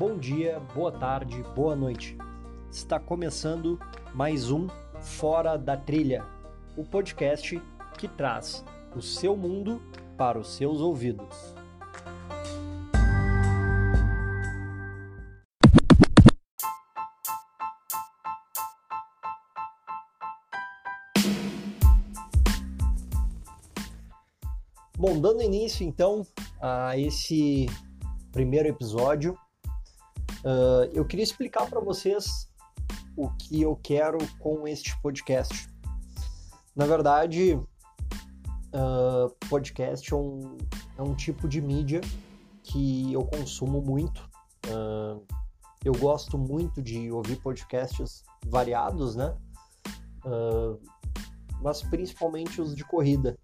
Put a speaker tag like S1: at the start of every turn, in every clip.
S1: Bom dia, boa tarde, boa noite. Está começando mais um Fora da Trilha, o podcast que traz o seu mundo para os seus ouvidos. Bom, dando início então a esse primeiro episódio, uh, eu queria explicar para vocês o que eu quero com este podcast. Na verdade, uh, podcast é um, é um tipo de mídia que eu consumo muito. Uh, eu gosto muito de ouvir podcasts variados, né? mas principalmente os de corrida.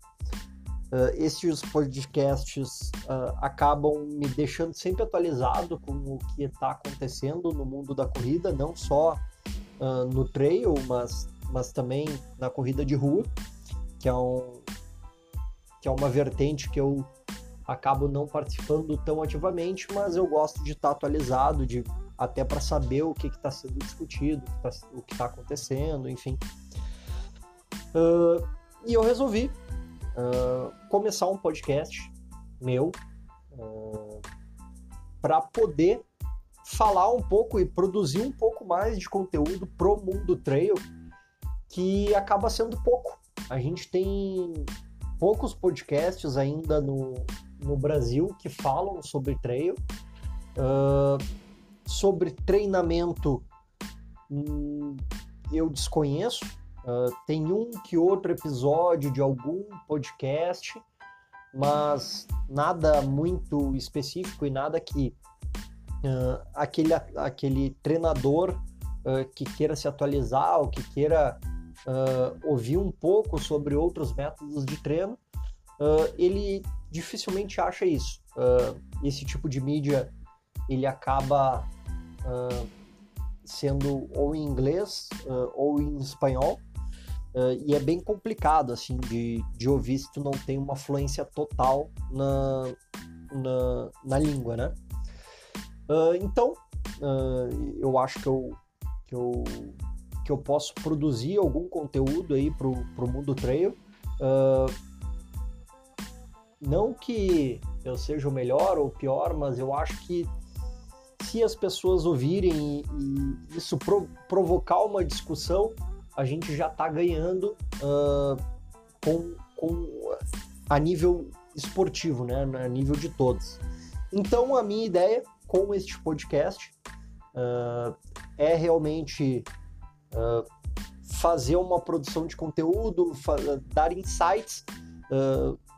S1: Uh, esses podcasts uh, acabam me deixando sempre atualizado com o que está acontecendo no mundo da corrida, não só uh, no trail, mas, mas também na corrida de rua, que é, um, que é uma vertente que eu acabo não participando tão ativamente, mas eu gosto de estar tá atualizado, de até para saber o que está sendo discutido, o que está tá acontecendo, enfim. e eu resolvi uh, começar um podcast meu uh, para poder falar um pouco e produzir um pouco mais de conteúdo pro mundo trail que acaba sendo pouco. A gente tem poucos podcasts ainda no, no Brasil que falam sobre trail, uh, sobre treinamento hum, eu desconheço, Uh, tem um que outro episódio de algum podcast, mas nada muito específico e nada que uh, aquele, aquele treinador uh, que queira se atualizar ou que queira ouvir um pouco sobre outros métodos de treino, ele dificilmente acha isso. esse tipo de mídia ele acaba sendo ou em inglês ou em espanhol Uh, e é bem complicado, assim, de, de ouvir se tu não tem uma fluência total na, na, na língua, né? Uh, então, uh, eu acho que eu, que, eu, que eu posso produzir algum conteúdo aí pro, pro mundo trail. não que eu seja o melhor ou pior, mas eu acho que se as pessoas ouvirem e, e isso pro, provocar uma discussão, a gente já está ganhando uh, com, com, a nível esportivo, né? a nível de todos. Então, a minha ideia com este podcast uh, é realmente uh, fazer uma produção de conteúdo, dar insights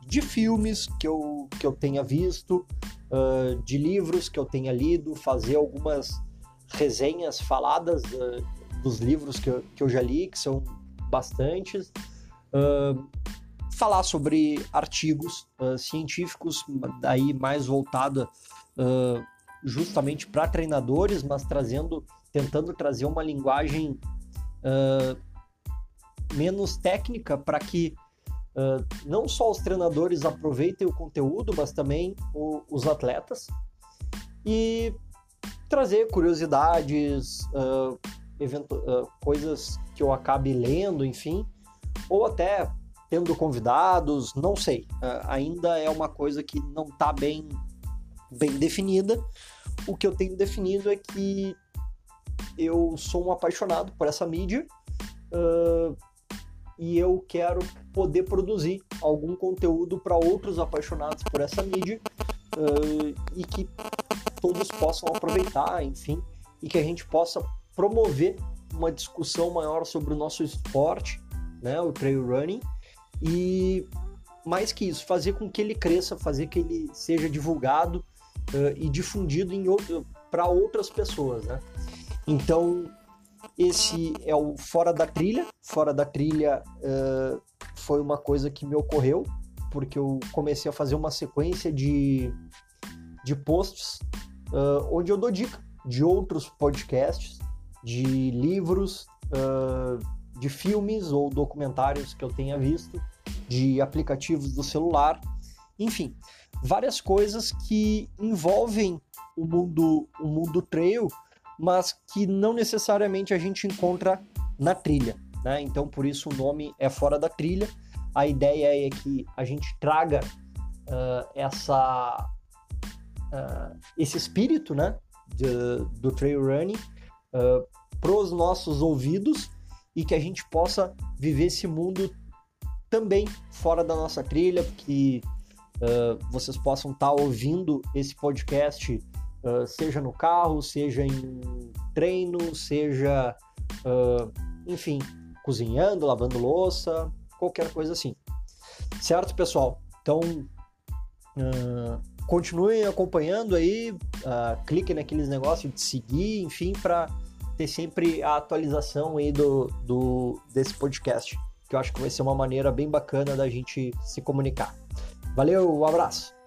S1: de filmes que eu, que eu tenha visto, de livros que eu tenha lido, fazer algumas resenhas faladas dos livros que eu, que eu já li, que são bastantes. Uh, falar sobre artigos uh, científicos, daí mais voltada uh, justamente para treinadores, mas trazendo, tentando trazer uma linguagem menos técnica para que não só os treinadores aproveitem o conteúdo, mas também o, os atletas e trazer curiosidades, uh, evento, uh, coisas que eu acabe lendo, enfim, ou até tendo convidados, não sei. Uh, ainda é uma coisa que não está bem, bem definida. O que eu tenho definido é que eu sou um apaixonado por essa mídia uh, e eu quero poder produzir algum conteúdo para outros apaixonados por essa mídia e que todos possam aproveitar, enfim, e que a gente possa promover uma discussão maior sobre o nosso esporte, né, o trail running, e mais que isso, fazer com que ele cresça, fazer que ele seja divulgado uh, e difundido outro, para outras pessoas, né? Então, esse é o Fora da Trilha. Fora da Trilha uh, foi uma coisa que me ocorreu, porque eu comecei a fazer uma sequência de, de posts uh, onde eu dou dica de outros podcasts de livros, uh, de filmes ou documentários que eu tenha visto, de aplicativos do celular, enfim. várias coisas que envolvem o mundo, o mundo trail, mas que não necessariamente a gente encontra na trilha. Né? Então, por isso o nome é Fora da Trilha. A ideia é que a gente traga uh, essa, uh, esse espírito né, de, do trail running uh, para os nossos ouvidos e que a gente possa viver esse mundo também fora da nossa trilha, que uh, vocês possam estar tá ouvindo esse podcast, uh, seja no carro, seja em treino, seja, uh, enfim, cozinhando, lavando louça, qualquer coisa assim. Certo, pessoal? Então, continuem acompanhando aí, cliquem naqueles negócios de seguir, enfim, para ter sempre a atualização aí do, do, desse podcast, que eu acho que vai ser uma maneira bem bacana da gente se comunicar. Valeu, um abraço!